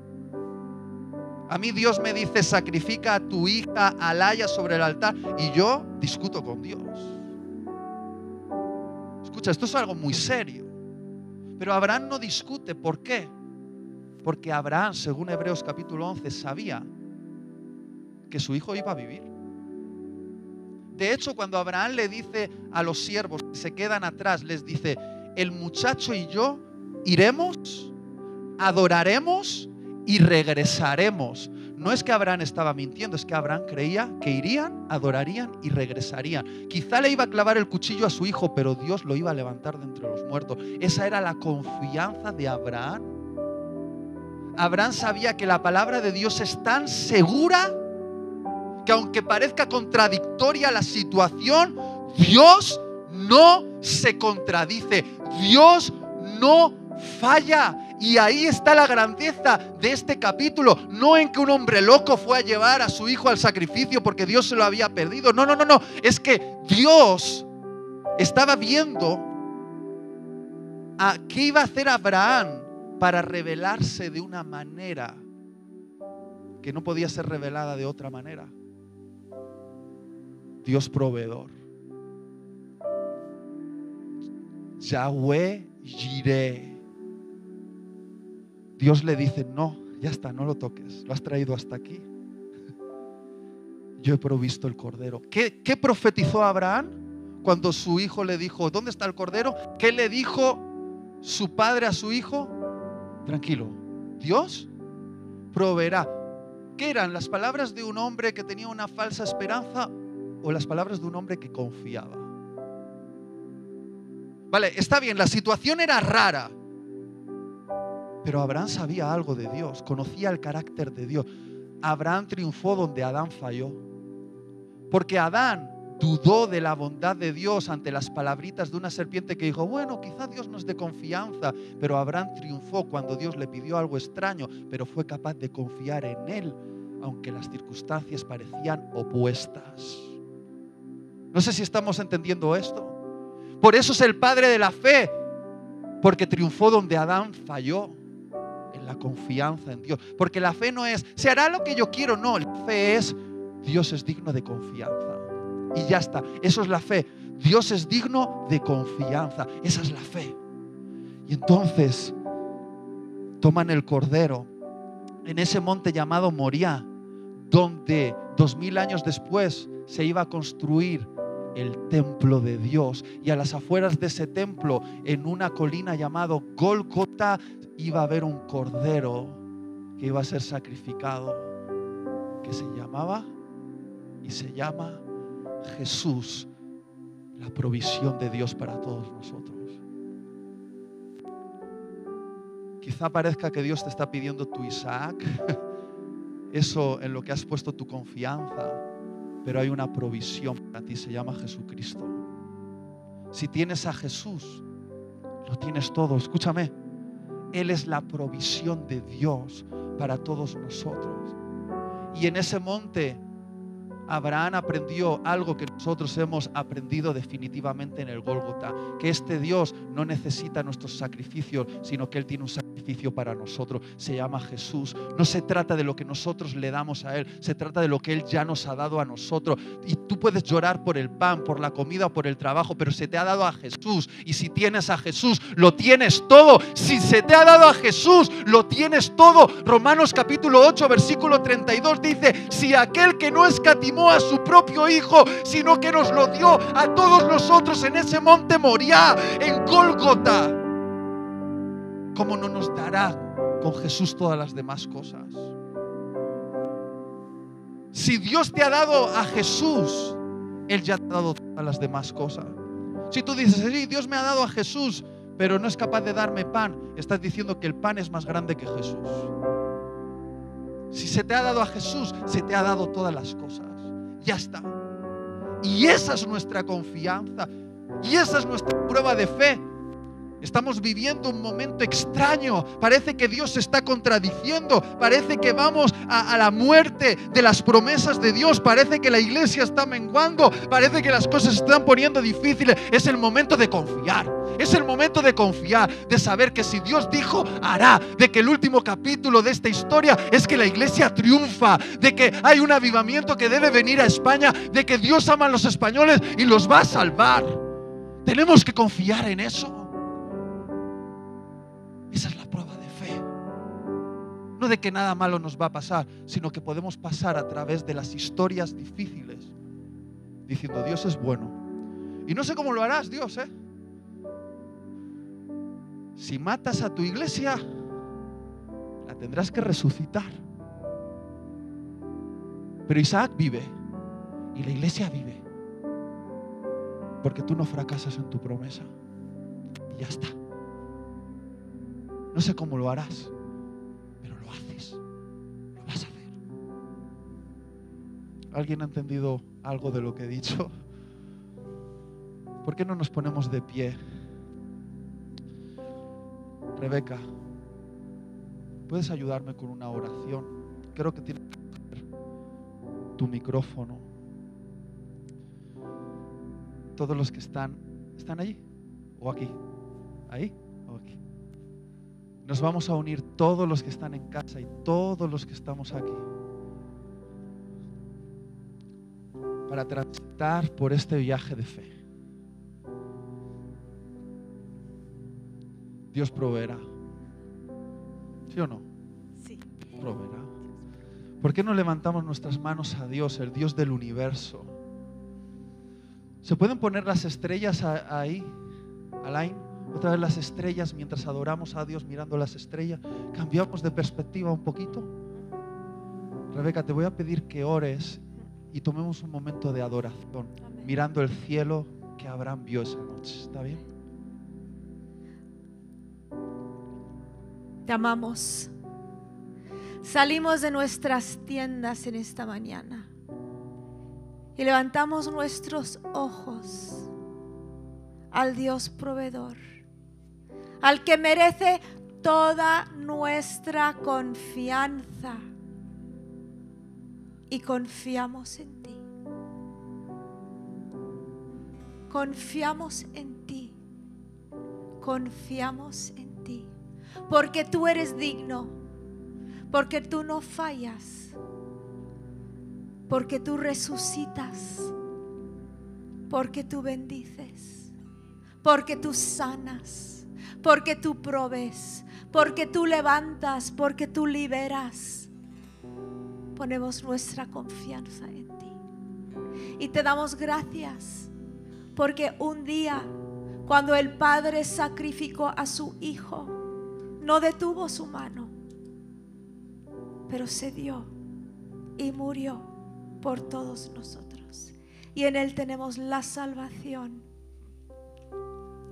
A mí Dios me dice, sacrifica a tu hija Alaya sobre el altar y yo discuto con Dios. Escucha, esto es algo muy serio. Pero Abraham no discute. ¿Por qué? Porque Abraham, según Hebreos capítulo 11, sabía que su hijo iba a vivir. De hecho, cuando Abraham le dice a los siervos que se quedan atrás, les dice, el muchacho y yo iremos, adoraremos y regresaremos. No es que Abraham estaba mintiendo, es que Abraham creía que irían, adorarían y regresarían. Quizá le iba a clavar el cuchillo a su hijo, pero Dios lo iba a levantar de entre los muertos. Esa era la confianza de Abraham. Abraham sabía que la palabra de Dios es tan segura que aunque parezca contradictoria la situación, Dios no se contradice. Dios no falla. Y ahí está la grandeza de este capítulo. No en que un hombre loco fue a llevar a su hijo al sacrificio porque Dios se lo había perdido. No, no, no, no. Es que Dios estaba viendo a qué iba a hacer Abraham para revelarse de una manera que no podía ser revelada de otra manera. Dios proveedor. Yahweh Jireh. Dios le dice, no, ya está, no lo toques, lo has traído hasta aquí. Yo he provisto el cordero. ¿Qué, qué profetizó Abraham cuando su hijo le dijo, ¿dónde está el cordero? ¿Qué le dijo su padre a su hijo? Tranquilo, Dios proveerá. ¿Qué eran las palabras de un hombre que tenía una falsa esperanza o las palabras de un hombre que confiaba? Vale, está bien, la situación era rara. Pero Abraham sabía algo de Dios, conocía el carácter de Dios. Abraham triunfó donde Adán falló. Porque Adán dudó de la bondad de Dios ante las palabritas de una serpiente que dijo, bueno, quizá Dios nos dé confianza, pero Abraham triunfó cuando Dios le pidió algo extraño, pero fue capaz de confiar en él, aunque las circunstancias parecían opuestas. No sé si estamos entendiendo esto. Por eso es el padre de la fe, porque triunfó donde Adán falló en la confianza en Dios. Porque la fe no es, se hará lo que yo quiero, no, la fe es, Dios es digno de confianza. Y ya está, eso es la fe. Dios es digno de confianza, esa es la fe. Y entonces toman el cordero en ese monte llamado Moriah, donde dos mil años después se iba a construir el templo de Dios. Y a las afueras de ese templo, en una colina llamado Golgota, iba a haber un cordero que iba a ser sacrificado, que se llamaba y se llama Jesús, la provisión de Dios para todos nosotros. Quizá parezca que Dios te está pidiendo tu Isaac, eso en lo que has puesto tu confianza, pero hay una provisión para ti, se llama Jesucristo. Si tienes a Jesús, lo tienes todo. Escúchame, Él es la provisión de Dios para todos nosotros. Y en ese monte Abraham aprendió algo que nosotros hemos aprendido definitivamente en el Gólgota, que este Dios no necesita nuestros sacrificios, sino que Él tiene un sacrificio para nosotros. Se llama Jesús. No se trata de lo que nosotros le damos a Él, se trata de lo que Él ya nos ha dado a nosotros. Y tú puedes llorar por el pan, por la comida por el trabajo, pero se te ha dado a Jesús. Y si tienes a Jesús, lo tienes todo. Si se te ha dado a Jesús, lo tienes todo. Romanos capítulo 8, versículo 32 dice, si aquel que no escatimó a su propio Hijo, sino que nos lo dio a todos nosotros en ese monte Moriah, en Gólgota. ¿Cómo no nos dará con Jesús todas las demás cosas? Si Dios te ha dado a Jesús, Él ya te ha dado todas las demás cosas. Si tú dices, sí, Dios me ha dado a Jesús, pero no es capaz de darme pan, estás diciendo que el pan es más grande que Jesús. Si se te ha dado a Jesús, se te ha dado todas las cosas. Ya está. Y esa es nuestra confianza. Y esa es nuestra prueba de fe. Estamos viviendo un momento extraño. Parece que Dios se está contradiciendo. Parece que vamos a, la muerte de las promesas de Dios. Parece que la iglesia está menguando. Parece que las cosas se están poniendo difíciles. Es el momento de confiar. Es el momento de confiar, de saber que si Dios dijo, hará. De que el último capítulo de esta historia es que la iglesia triunfa. De que hay un avivamiento que debe venir a España. De que Dios ama a los españoles y los va a salvar. Tenemos que confiar en eso. No de que nada malo nos va a pasar, sino que podemos pasar a través de las historias difíciles diciendo, Dios es bueno. Y no sé cómo lo harás, Dios, ¿eh? Si matas a tu iglesia, la tendrás que resucitar. Pero Isaac vive y la iglesia vive. Porque tú no fracasas en tu promesa. Y ya está. No sé cómo lo harás, lo haces. Lo vas a hacer. ¿Alguien ha entendido algo de lo que he dicho? ¿Por qué no nos ponemos de pie? Rebeca, ¿puedes ayudarme con una oración? Creo que tienes que tu micrófono. Todos los que están, ¿están allí? ¿O aquí? ¿Ahí? Nos vamos a unir todos los que están en casa y todos los que estamos aquí. Para transitar por este viaje de fe. Dios proveerá. ¿Sí o no? Sí. Proveerá. ¿Por qué no levantamos nuestras manos a Dios, el Dios del universo? ¿Se pueden poner las estrellas ahí, Alain? Otra vez las estrellas mientras adoramos a Dios mirando las estrellas. Cambiamos de perspectiva un poquito. Rebeca, te voy a pedir que ores y tomemos un momento de adoración, Amén. mirando el cielo que Abraham vio esa noche. ¿Está bien? Te amamos. Salimos de nuestras tiendas en esta mañana y levantamos nuestros ojos al Dios proveedor, al que merece toda nuestra confianza. Y confiamos en ti. Confiamos en ti. Confiamos en ti. Porque tú eres digno, porque tú no fallas, porque tú resucitas, porque tú bendices, porque tú sanas, porque tú provees, porque tú levantas, porque tú liberas. Ponemos nuestra confianza en ti y te damos gracias porque un día cuando el Padre sacrificó a su Hijo, no detuvo su mano, pero se dio y murió por todos nosotros. Y en Él tenemos la salvación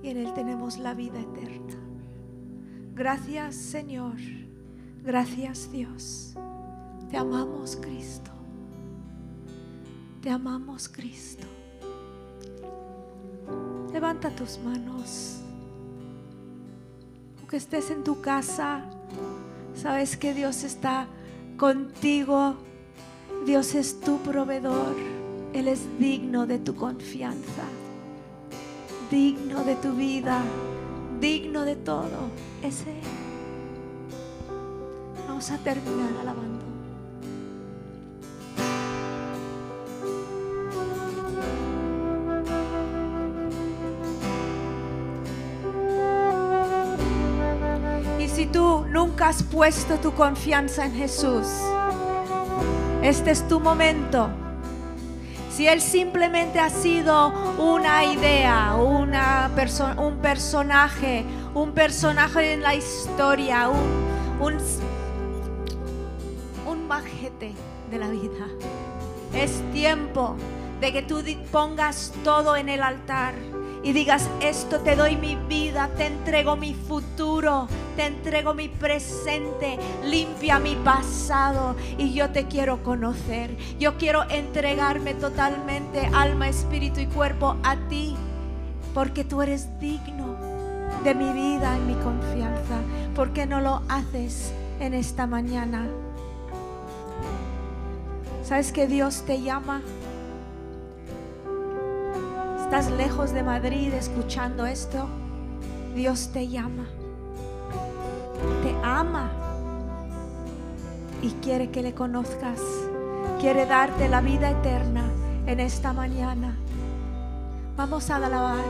y en Él tenemos la vida eterna. Gracias Señor, gracias Dios. Te amamos Cristo. Te amamos Cristo. Levanta tus manos. Aunque estés en tu casa, sabes que Dios está contigo. Dios es tu proveedor. Él es digno de tu confianza. Digno de tu vida. Digno de todo. Es. Vamos a terminar alabando. Y si tú nunca has puesto tu confianza en Jesús, este es tu momento. Si Él simplemente ha sido una idea, una un personaje, un personaje en la historia, un, un, un majete de la vida, es tiempo de que tú pongas todo en el altar y digas, esto te doy mi vida, te entrego mi futuro, te entrego mi presente, limpia mi pasado y yo te quiero conocer. Yo quiero entregarme totalmente, alma, espíritu y cuerpo a ti, porque tú eres digno de mi vida y mi confianza. ¿Por qué no lo haces en esta mañana? ¿Sabes que Dios te llama? Estás lejos de Madrid escuchando esto. Dios te llama te ama y quiere que le conozcas. Quiere darte la vida eterna en esta mañana. Vamos a alabar.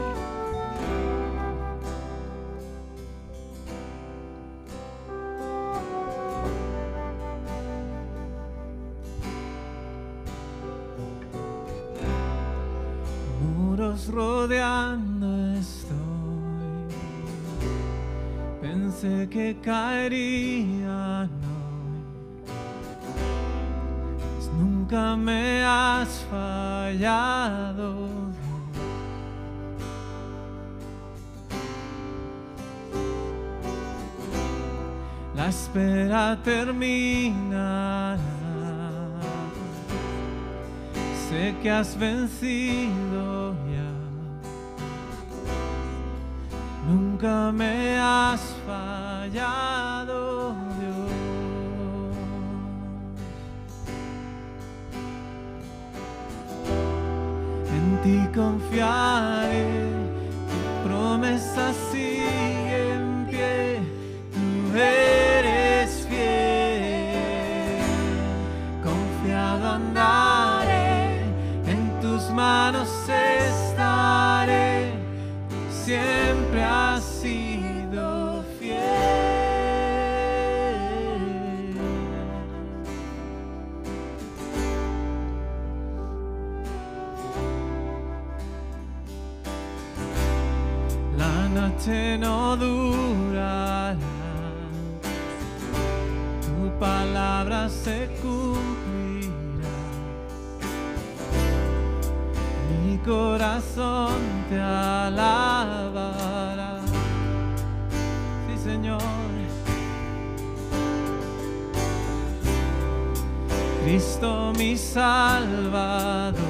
Muros rodean pensé que caería, no. Pues nunca me has fallado. La espera terminará. Sé que has vencido ya. Nunca me has fallado, Dios. En ti confiaré, tus promesas corazón te alabará. Sí, Señor. Cristo mi Salvador.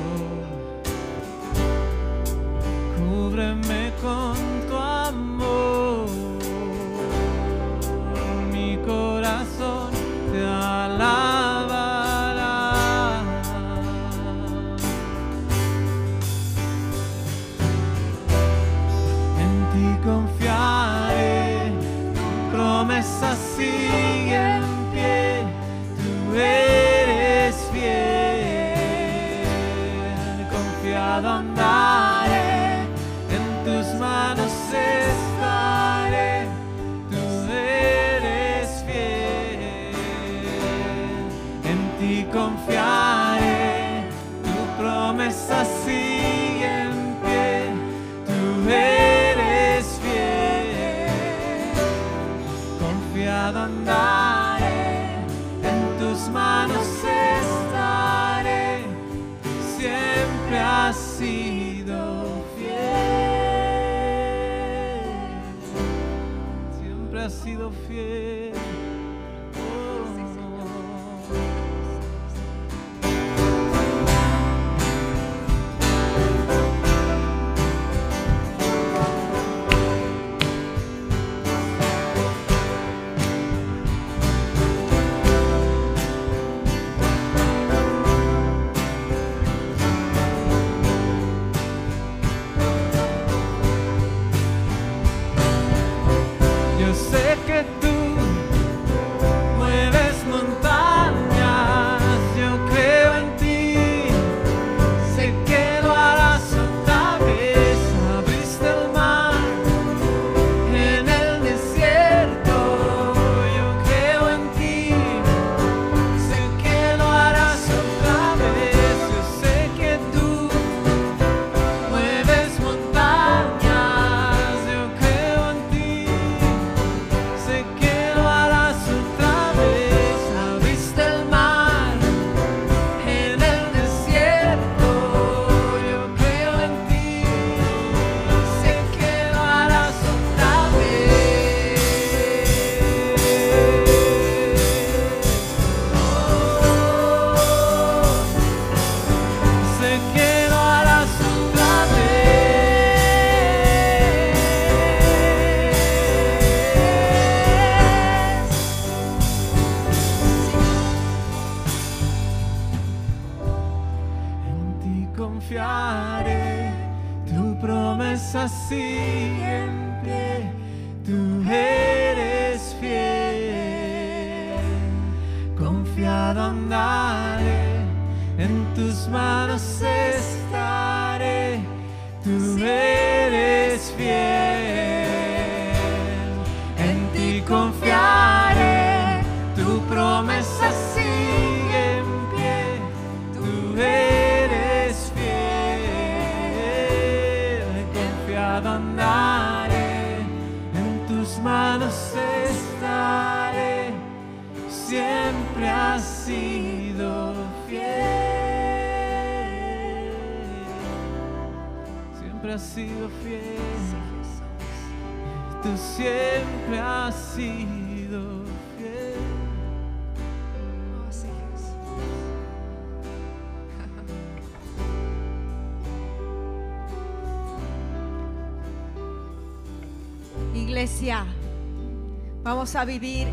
A vivir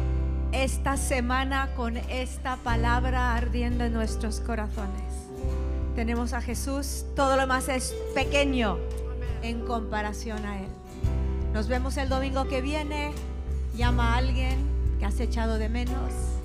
esta semana con esta palabra ardiendo en nuestros corazones. Tenemos a Jesús, todo lo más es pequeño en comparación a Él. Nos vemos el domingo que viene. Llama a alguien que has echado de menos.